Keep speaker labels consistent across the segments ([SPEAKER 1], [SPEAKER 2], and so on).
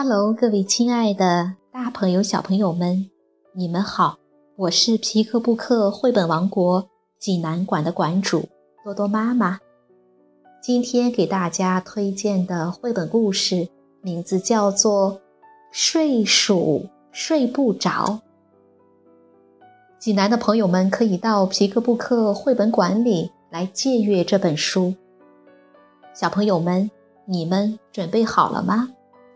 [SPEAKER 1] Hello，各位亲爱的大朋友、小朋友们，你们好！我是皮克布克绘本王国济南馆的馆主多多妈妈。今天给大家推荐的绘本故事名字叫做《睡鼠睡不着》。济南的朋友们可以到皮克布克绘本馆里来借阅这本书。小朋友们，你们准备好了吗？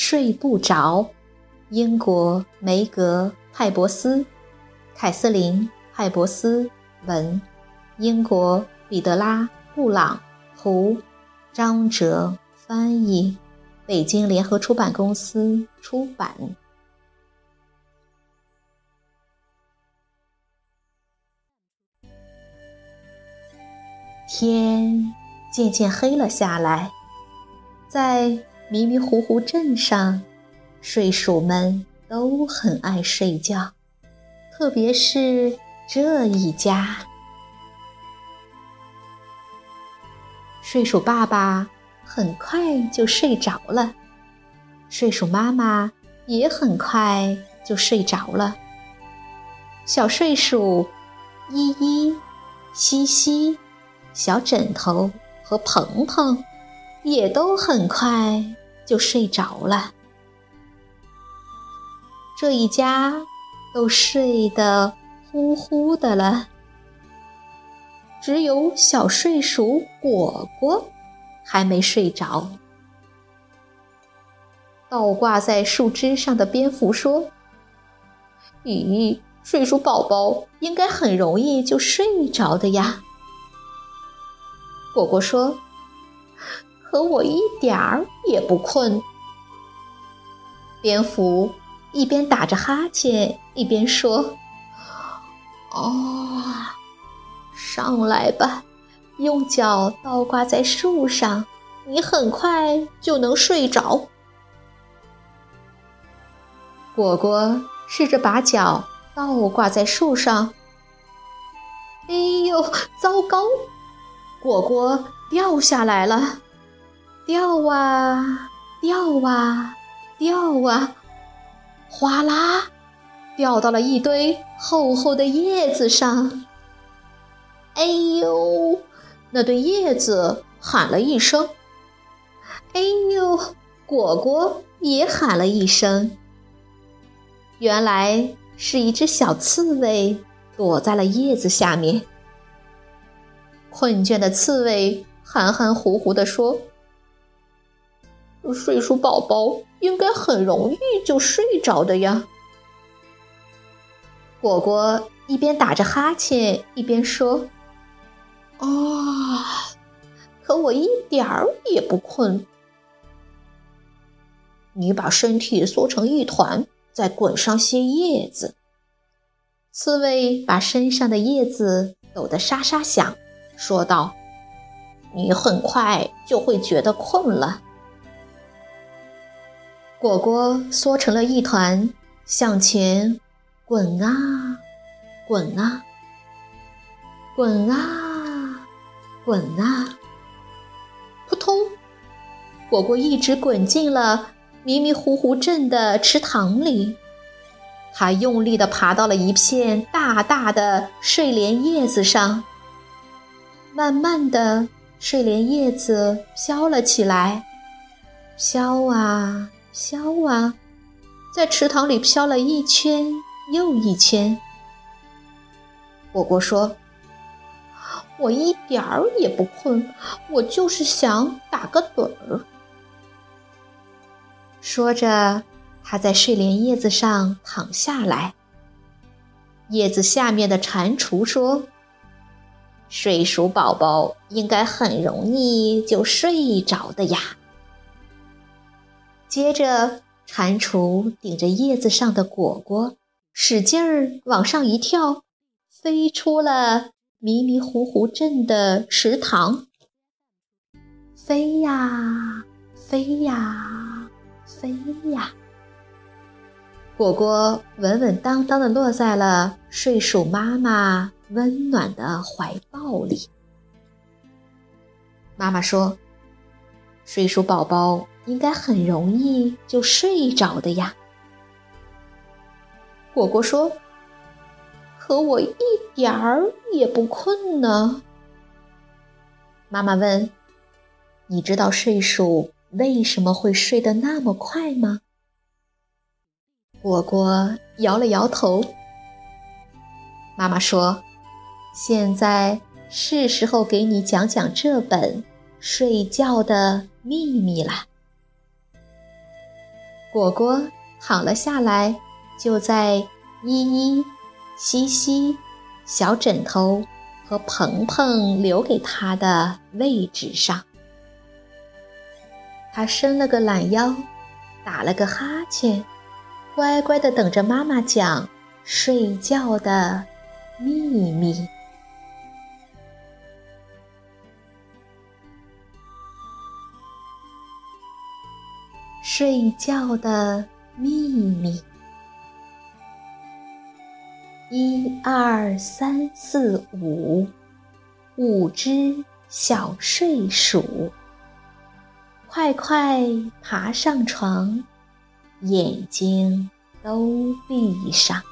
[SPEAKER 1] 睡不着，英国梅格派伯斯，凯瑟琳派伯斯文，英国彼得拉布朗图，张哲翻译，北京联合出版公司出版。天渐渐黑了下来，在。迷迷糊糊镇上，睡鼠们都很爱睡觉，特别是这一家。睡鼠爸爸很快就睡着了，睡鼠妈妈也很快就睡着了。小睡鼠依依、西西、小枕头和鹏鹏也都很快。就睡着了，这一家都睡得呼呼的了，只有小睡鼠果果还没睡着。倒挂在树枝上的蝙蝠说：“咦，睡鼠宝宝应该很容易就睡着的呀。”果果说。可我一点儿也不困。蝙蝠一边打着哈欠，一边说：“哦，上来吧，用脚倒挂在树上，你很快就能睡着。”果果试着把脚倒挂在树上，哎呦，糟糕！果果掉下来了。掉啊掉啊掉啊，哗啦，掉到了一堆厚厚的叶子上。哎呦，那堆叶子喊了一声。哎呦，果果也喊了一声。原来是一只小刺猬躲在了叶子下面。困倦的刺猬含含糊糊地说。睡鼠宝宝应该很容易就睡着的呀。果果一边打着哈欠一边说：“啊，可我一点儿也不困。你把身体缩成一团，再滚上些叶子。”刺猬把身上的叶子抖得沙沙响，说道：“你很快就会觉得困了。”果果缩成了一团，向前滚啊，滚啊，滚啊，滚啊！扑通，果果一直滚进了迷迷糊糊镇的池塘里。他用力地爬到了一片大大的睡莲叶子上，慢慢的，睡莲叶子飘了起来，飘啊。飘啊，在池塘里飘了一圈又一圈。果果说：“我一点儿也不困，我就是想打个盹儿。”说着，他在睡莲叶子上躺下来。叶子下面的蟾蜍说：“睡鼠宝宝应该很容易就睡着的呀。”接着，蟾蜍顶着叶子上的果果，使劲儿往上一跳，飞出了迷迷糊糊镇的池塘。飞呀，飞呀，飞呀！果果稳稳当当的落在了睡鼠妈妈温暖的怀抱里。妈妈说：“睡鼠宝宝应该很容易就睡着的呀。”果果说：“可我一点儿也不困呢。”妈妈问。你知道睡鼠为什么会睡得那么快吗？果果摇了摇头。妈妈说：“现在是时候给你讲讲这本睡觉的秘密了。”果果躺了下来，就在依依、西西、小枕头和鹏鹏留给他的位置上。他伸了个懒腰，打了个哈欠，乖乖的等着妈妈讲睡觉的秘密。睡觉的秘密，一二三四五，五只小睡鼠。快快爬上床，眼睛都闭上。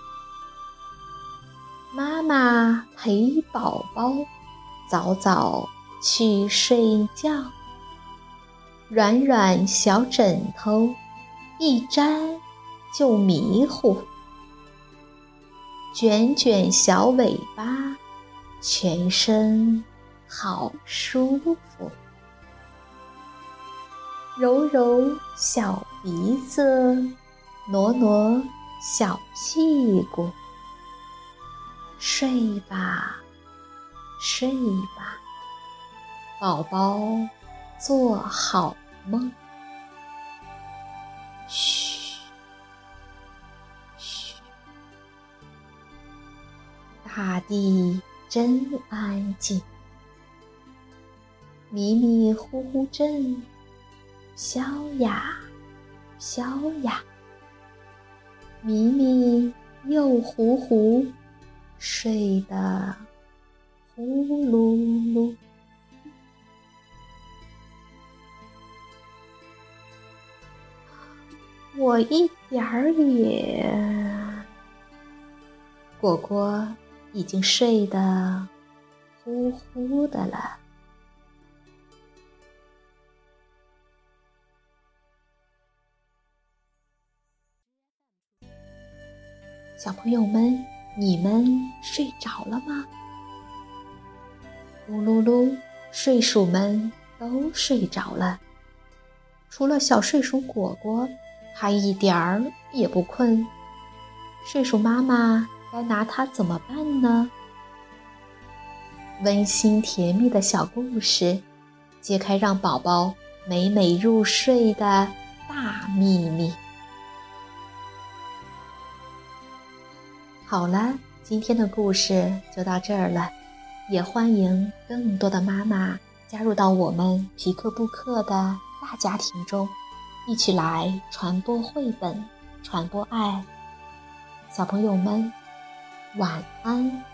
[SPEAKER 1] 妈妈陪宝宝早早去睡觉，软软小枕头一沾就迷糊，卷卷小尾巴，全身好舒服。揉揉小鼻子，挪挪小屁股，睡吧，睡吧，宝宝做好梦。嘘，嘘，大地真安静，迷迷糊糊镇。飘呀，飘呀，迷迷又糊糊，睡得呼噜噜。我一点儿也……果果已经睡得呼呼的了。小朋友们，你们睡着了吗？咕噜噜，睡鼠们都睡着了，除了小睡鼠果果，它一点儿也不困。睡鼠妈妈该拿它怎么办呢？温馨甜蜜的小故事，揭开让宝宝美美入睡的大秘密。好了，今天的故事就到这儿了，也欢迎更多的妈妈加入到我们皮克布克的大家庭中，一起来传播绘本，传播爱。小朋友们，晚安。